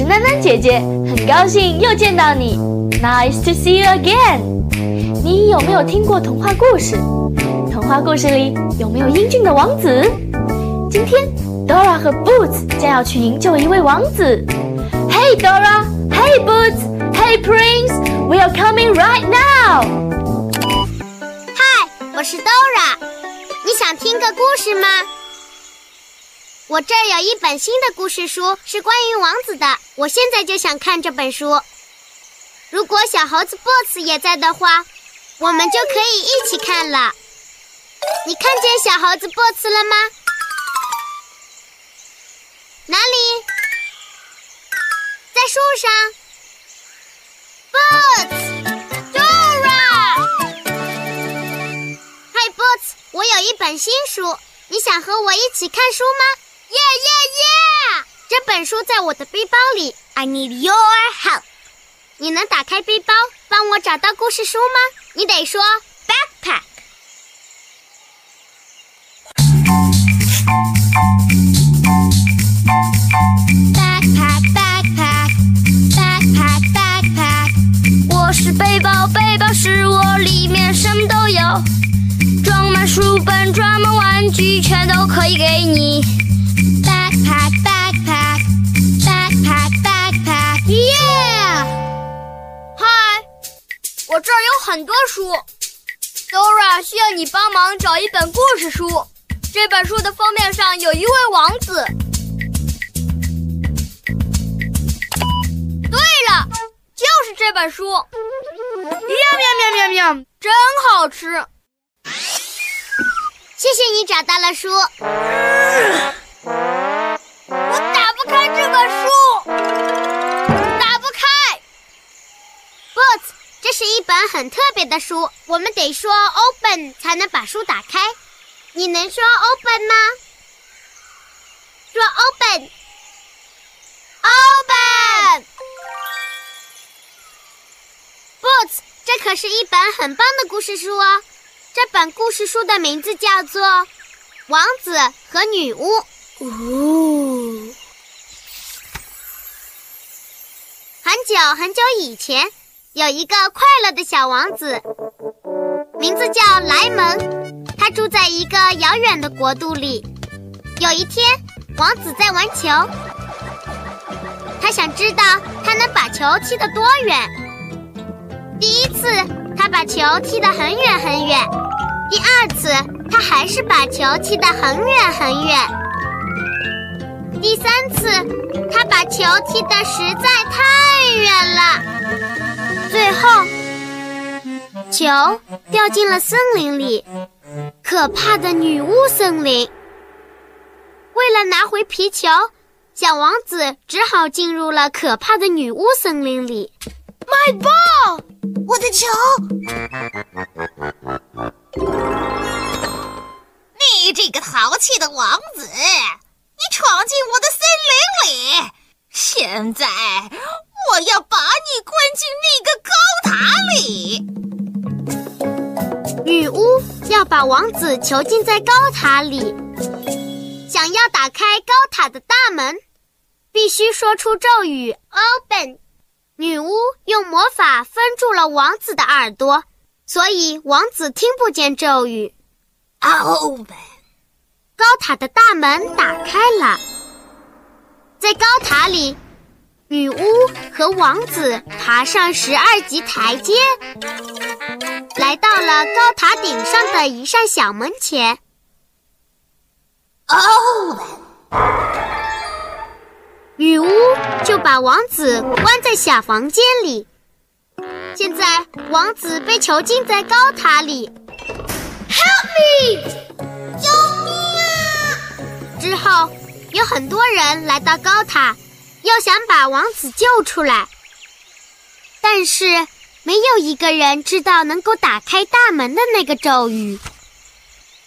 是囡囡姐姐，很高兴又见到你。Nice to see you again。你有没有听过童话故事？童话故事里有没有英俊的王子？今天 Dora 和 Boots 将要去营救一位王子。Hey Dora，Hey Boots，Hey Prince，We are coming right now。嗨，我是 Dora，你想听个故事吗？我这儿有一本新的故事书，是关于王子的。我现在就想看这本书。如果小猴子 Boss 也在的话，我们就可以一起看了。你看见小猴子 Boss 了吗？哪里？在树上。Boss，Dora。嗨，Boss，我有一本新书，你想和我一起看书吗？本书在我的背包里。I need your help。你能打开背包，帮我找到故事书吗？你得说 backpack。backpack backpack backpack backpack。我是背包，背包是我，里面什么都有，装满书本，装满玩具，全都可以给你。很多书，Dora 需要你帮忙找一本故事书。这本书的封面上有一位王子。对了，就是这本书。喵喵喵喵喵，真好吃！谢谢你找到了书。我打不开这本书，这是一本很特别的书，我们得说 open 才能把书打开。你能说 open 吗？说 open，open。Boots，这可是一本很棒的故事书哦。这本故事书的名字叫做《王子和女巫》。哦，很久很久以前。有一个快乐的小王子，名字叫莱蒙。他住在一个遥远的国度里。有一天，王子在玩球，他想知道他能把球踢得多远。第一次，他把球踢得很远很远；第二次，他还是把球踢得很远很远；第三次，他把球踢得实在太远了。最后，球掉进了森林里，可怕的女巫森林。为了拿回皮球，小王子只好进入了可怕的女巫森林里。My ball，我的球！你这个淘气的王子，你闯进我的森林里，现在。我要把你关进那个高塔里。女巫要把王子囚禁在高塔里。想要打开高塔的大门，必须说出咒语 “open”。女巫用魔法封住了王子的耳朵，所以王子听不见咒语。open。高塔的大门打开了，在高塔里。女巫和王子爬上十二级台阶，来到了高塔顶上的一扇小门前。哦，女巫就把王子关在小房间里。现在，王子被囚禁在高塔里。Help me！救命啊！之后，有很多人来到高塔。要想把王子救出来，但是没有一个人知道能够打开大门的那个咒语，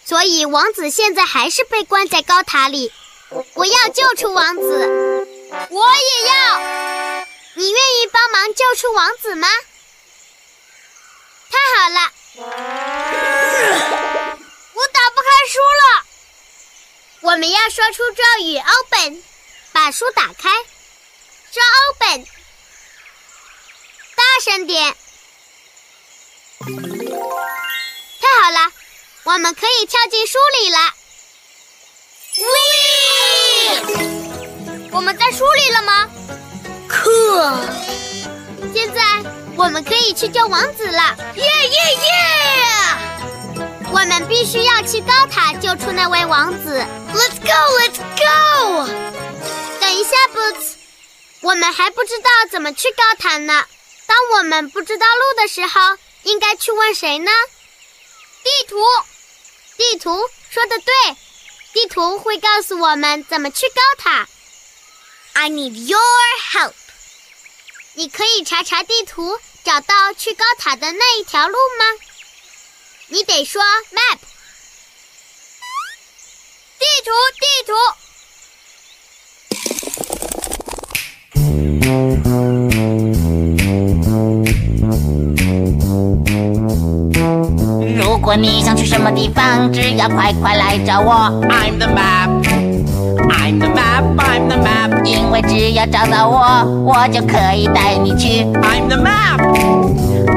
所以王子现在还是被关在高塔里。我要救出王子，我也要。你愿意帮忙救出王子吗？太好了，我打不开书了。我们要说出咒语，open，把书打开。说 open，大声点！太好了，我们可以跳进书里了。喂！我们在书里了吗？可，现在我们可以去救王子了！耶耶耶！我们必须要去高塔救出那位王子。Let's go，Let's go！等一下，Boots。我们还不知道怎么去高塔呢。当我们不知道路的时候，应该去问谁呢？地图，地图说的对，地图会告诉我们怎么去高塔。I need your help。你可以查查地图，找到去高塔的那一条路吗？你得说 map。地图，地图。如果你想去什么地方，只要快快来找我。I'm the map, I'm the map, I'm the map。因为只要找到我，我就可以带你去。I'm the map,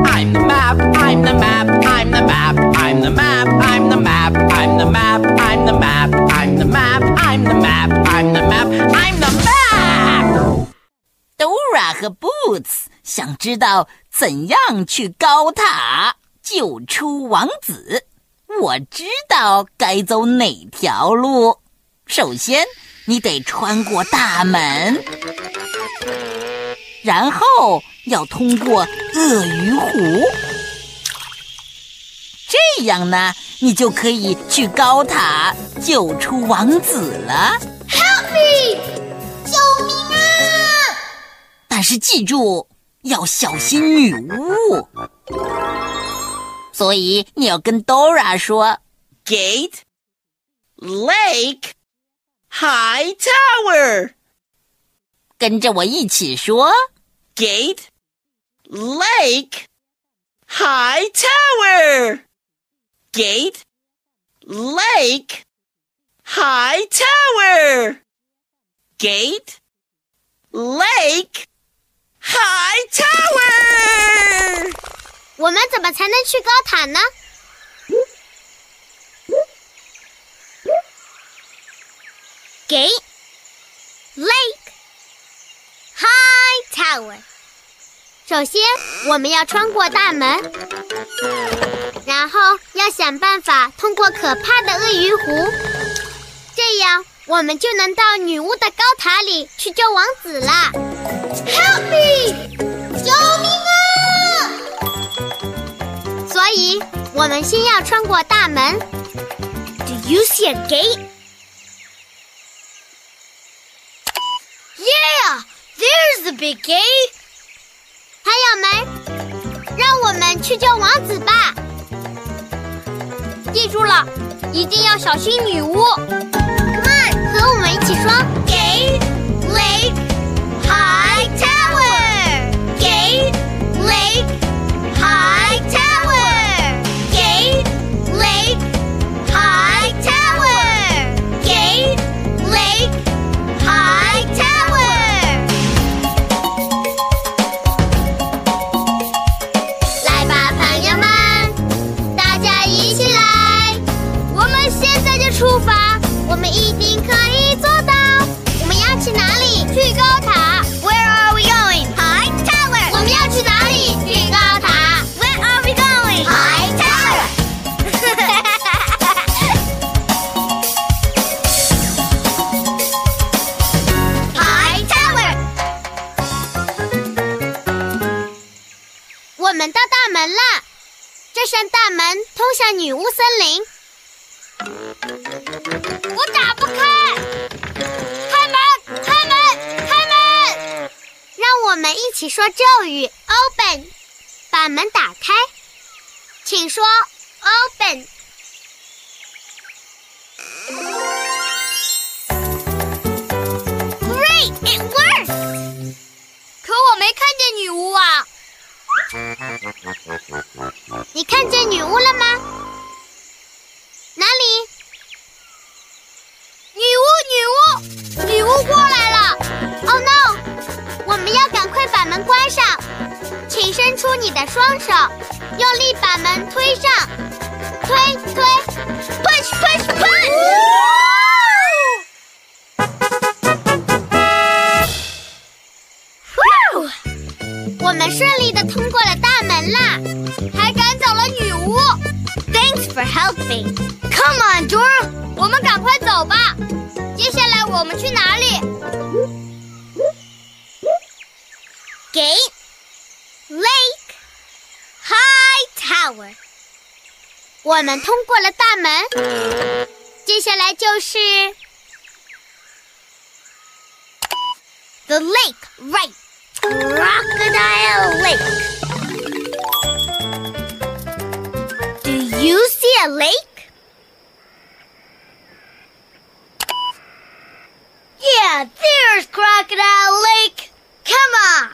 I'm the map, I'm the map, I'm the map, I'm the map, I'm the map, I'm the map, I'm the map, I'm the map, I'm the map, I'm the map, I'm the map。Dora 和 Boots 想知道怎样去高塔。救出王子，我知道该走哪条路。首先，你得穿过大门，然后要通过鳄鱼湖，这样呢，你就可以去高塔救出王子了。Help me！救命啊！但是记住，要小心女巫。所以你要跟 Dora 说，Gate Lake High Tower，跟着我一起说，Gate Lake High Tower，Gate Lake High Tower，Gate Lake High Tower。我们怎么才能去高塔呢？给 Lake High Tower。首先，我们要穿过大门，然后要想办法通过可怕的鳄鱼湖，这样我们就能到女巫的高塔里去救王子了！Help me！救命所以，我们先要穿过大门。Do you see a gate? Yeah, there's the big gate. 还有门，让我们去救王子吧。记住了，一定要小心女巫。Come on，和我们一起说女巫森林。我打不开，开门，开门，开门！让我们一起说咒语：Open，把门打开。请说 Open。Great, it works！可我没看见女巫啊！你看见女巫了吗？哪里？女巫，女巫，女巫过来了！Oh no！我们要赶快把门关上。请伸出你的双手，用力把门推上，推推，push push push！我们顺利的通过了大门啦，还赶走了女巫。Thanks for helping. Come on, Dora，我们赶快走吧。接下来我们去哪里？Gate, Lake, High Tower。我们通过了大门，接下来就是 The Lake, right? Crocodile Lake. Do you see a lake? Yeah, there's Crocodile Lake. Come on.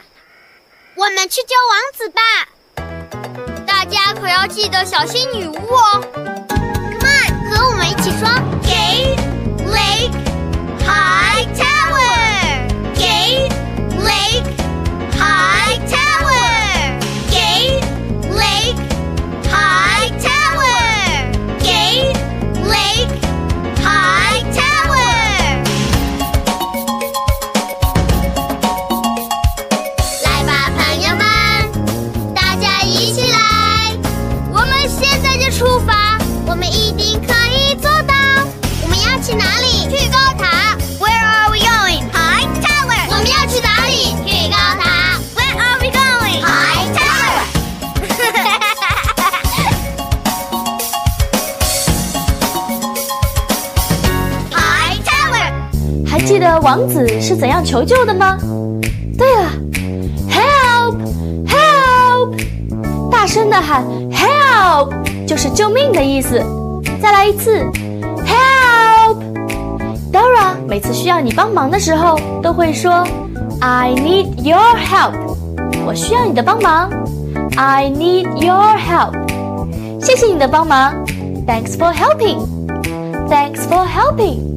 我们去救王子吧！大家可要记得小心女巫哦。 记得王子是怎样求救的吗？对了，Help! Help! 大声的喊 Help 就是救命的意思。再来一次，Help! Dora 每次需要你帮忙的时候，都会说 I need your help。我需要你的帮忙。I need your help。谢谢你的帮忙。Thanks for helping. Thanks for helping.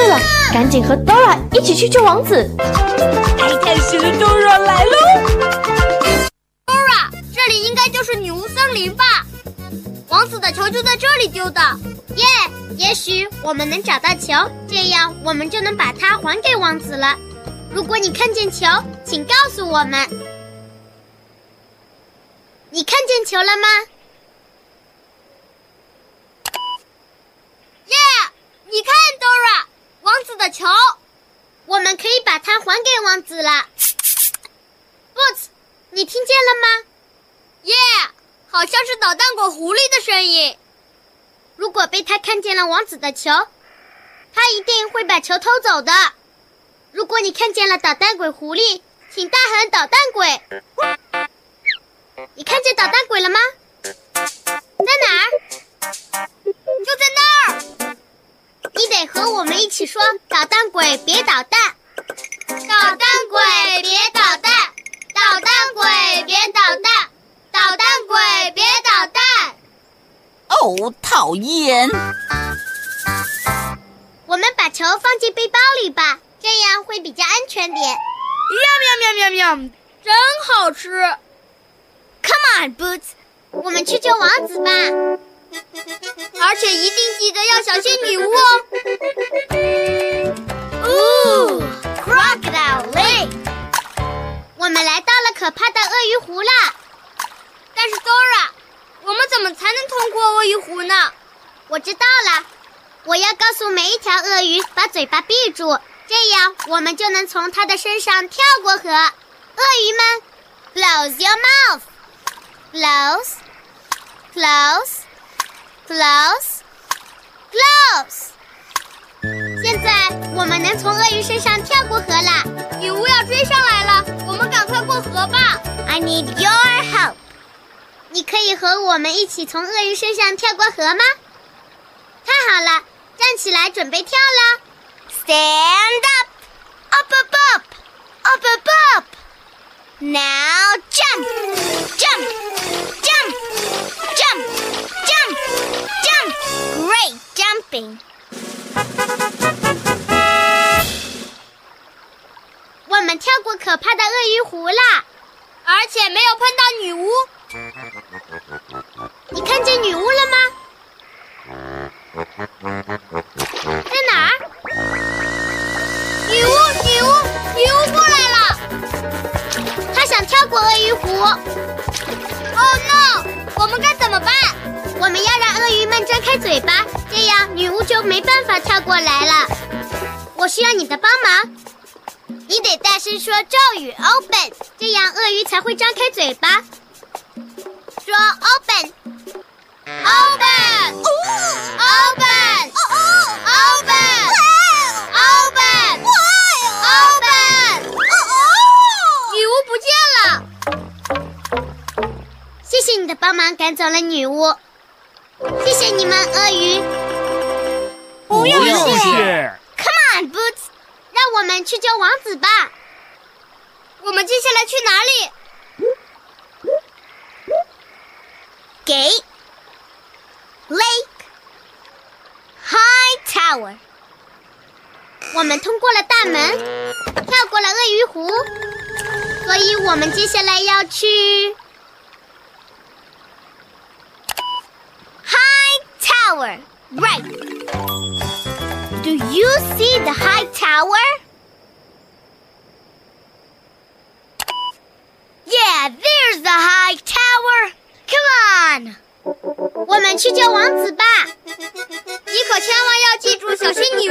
对了，赶紧和 Dora 一起去救王子。爱探险的 Dora 来喽！Dora，这里应该就是女巫森林吧？王子的球就在这里丢的。耶！也许我们能找到球，这样我们就能把它还给王子了。如果你看见球，请告诉我们。你看见球了吗？耶！你看，Dora，王子的球，我们可以把它还给王子了。Boots，你听见了吗？耶！好像是捣蛋鬼狐狸的声音。如果被他看见了王子的球，他一定会把球偷走的。如果你看见了捣蛋鬼狐狸，请大喊“捣蛋鬼”。你看见捣蛋鬼了吗？在哪儿？就在那儿。你得和我们一起说：“捣蛋鬼，别捣蛋！捣蛋鬼，别捣蛋！捣蛋鬼，别捣蛋！捣蛋鬼，别捣蛋！”哦，讨厌！我们把球放进背包里吧，这样会比较安全点。喵喵喵喵喵，真好吃！Come on, Boots，我们去救王子吧。而且一定记得要小心女巫哦。哦，Crocodile Lake，我们来到了可怕的鳄鱼湖了。但是 Dora，我们怎么才能通过鳄鱼湖呢？我知道了，我要告诉每一条鳄鱼把嘴巴闭住，这样我们就能从它的身上跳过河。鳄鱼们，close your mouth。Close, close. 现在我们能从鳄鱼身上跳过河了。女巫要追上来了，我们赶快过河吧。I need your help. 你可以和我们一起从鳄鱼身上跳过河吗？太好了，站起来准备跳了。Stand up, up a pop, up a pop. Now jump, jump. Jump, jump, jump! Great jumping. 我们跳过可怕的鳄鱼湖啦，而且没有碰到女巫。你看见女巫了没办法跳过来了。我需要你的帮忙。你得大声说咒语 “open”，这样鳄鱼才会张开嘴巴。说 “open”，open，open，open，open，open。女巫不见了。谢谢你的帮忙，赶走了女巫。谢谢你们，鳄鱼。Come on, Boots，让我们去救王子吧。我们接下来去哪里？给 Lake High Tower。我们通过了大门，跳过了鳄鱼湖，所以我们接下来要去 High Tower。Right. Do you see the high tower? Yeah, there's the high tower. Come on. 我们去救王子吧！你可千万要记住，小心女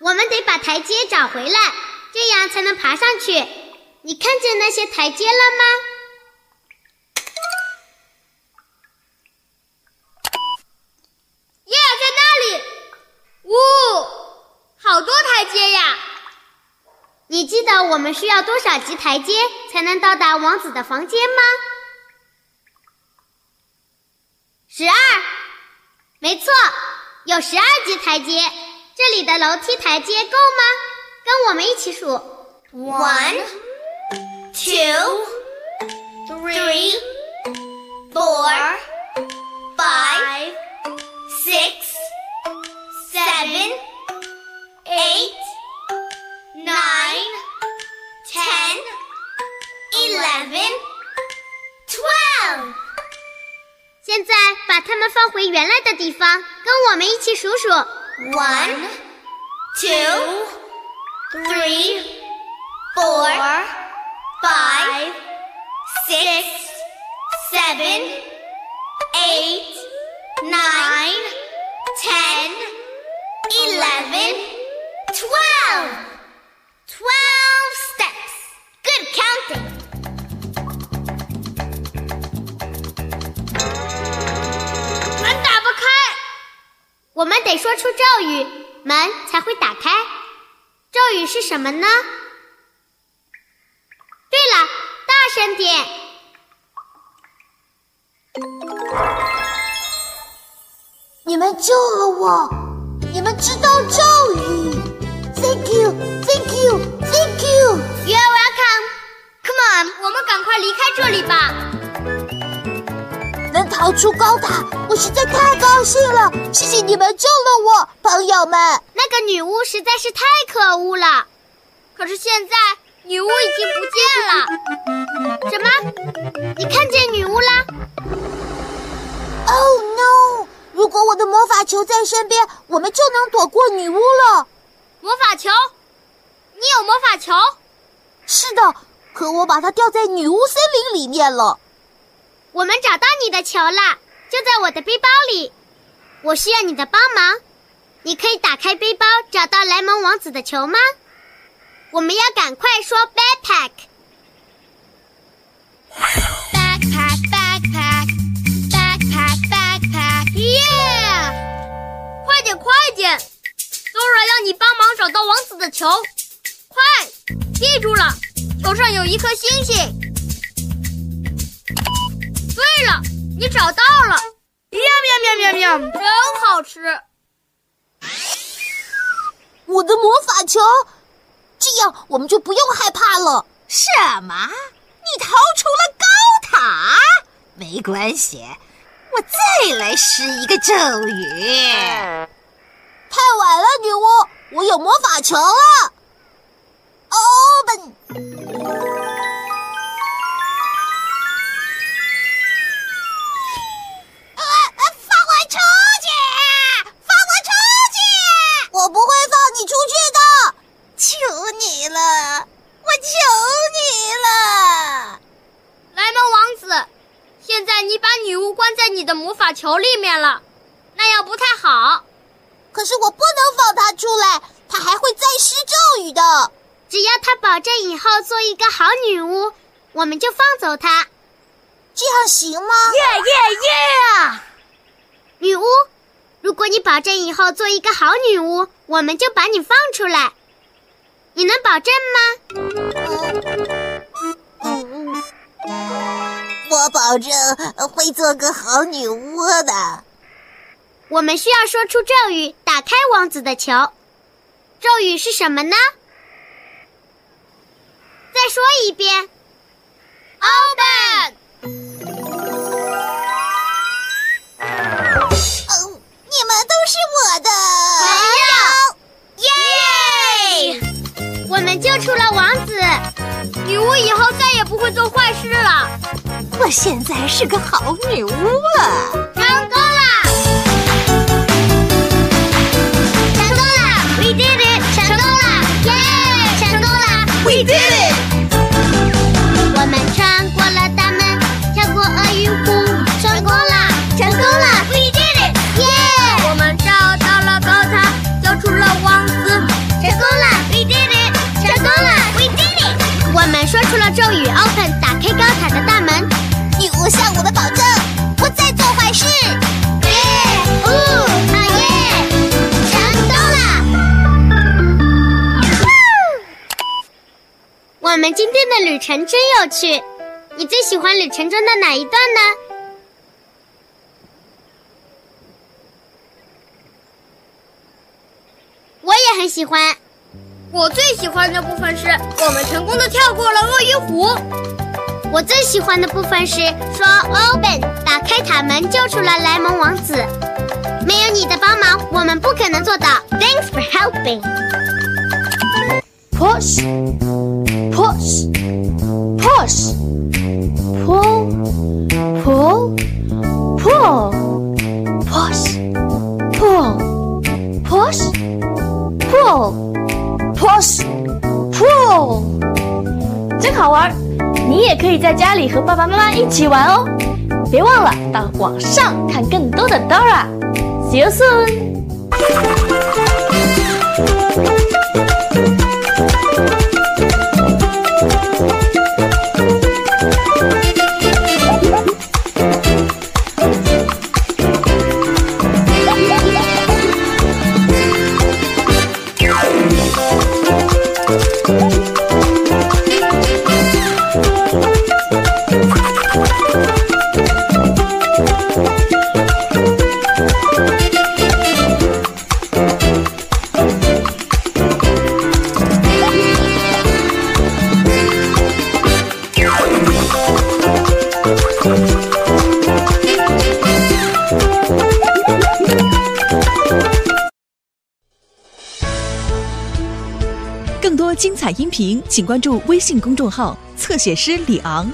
我们得把台阶找回来，这样才能爬上去。你看见那些台阶了吗？耶，在那里！呜，好多台阶呀！你记得我们需要多少级台阶才能到达王子的房间吗？十二，没错，有十二级台阶。这里的楼梯台阶够吗？跟我们一起数：one。two, three, four, five, six, seven, eight, nine, ten, eleven, twelve。现在把它们放回原来的地方，跟我们一起数数：one, two, three, four. Five, six, seven, eight, nine, ten, eleven, twelve. 我们得说出咒语，门才会打开。咒语是什么呢？对了，大声点！你们救了我，你们知道咒语。Thank you, thank you, thank you. You're welcome. Come on，我们赶快离开这里吧。能逃出高塔，我实在太高兴了！谢谢你们救了我，朋友们。那个女巫实在是太可恶了。可是现在女巫已经不见了。什么？你看见女巫啦？Oh no！如果我的魔法球在身边，我们就能躲过女巫了。魔法球？你有魔法球？是的，可我把它掉在女巫森林里面了。我们找到你的球了，就在我的背包里。我需要你的帮忙，你可以打开背包找到莱蒙王子的球吗？我们要赶快说 backpack。backpack backpack backpack backpack yeah！快点快点，Dora 要你帮忙找到王子的球，快！记住了，球上有一颗星星。对了，你找到了！喵喵喵喵喵，真好吃！我的魔法球，这样我们就不用害怕了。什么？你逃出了高塔？没关系，我再来施一个咒语。太晚了，女巫，我有魔法球了。我不会放你出去的。求你了，我求你了。莱蒙王子，现在你把女巫关在你的魔法球里面了，那样不太好。可是我不能放她出来，她还会再施咒语的。只要她保证以后做一个好女巫，我们就放走她。这样行吗？耶耶耶。女巫。如果你保证以后做一个好女巫，我们就把你放出来。你能保证吗？我保证会做个好女巫的。我们需要说出咒语，打开王子的球。咒语是什么呢？再说一遍。Open。是我的朋友。耶！我们救出了王子。女巫以后再也不会做坏事了。我现在是个好女巫了，成功了，成功了，We did it，成功了，耶，成功了，We did it，的旅程真有趣。你最喜欢旅程中的哪一段呢？我也很喜欢。我最喜欢的部分是我们成功的跳过了鳄鱼湖。我最喜欢的部分是说 “open”，打开塔门，救出了莱蒙王子。没有你的帮忙，我们不可能做到。Thanks for helping. Push, push, push, pull, pull, pull, push, pull, push, pull, push, pull，真好玩。你也可以在家里和爸爸妈妈一起玩哦，别忘了到网上看更多的 Dora。See you soon。 请关注微信公众号“侧写师李昂”。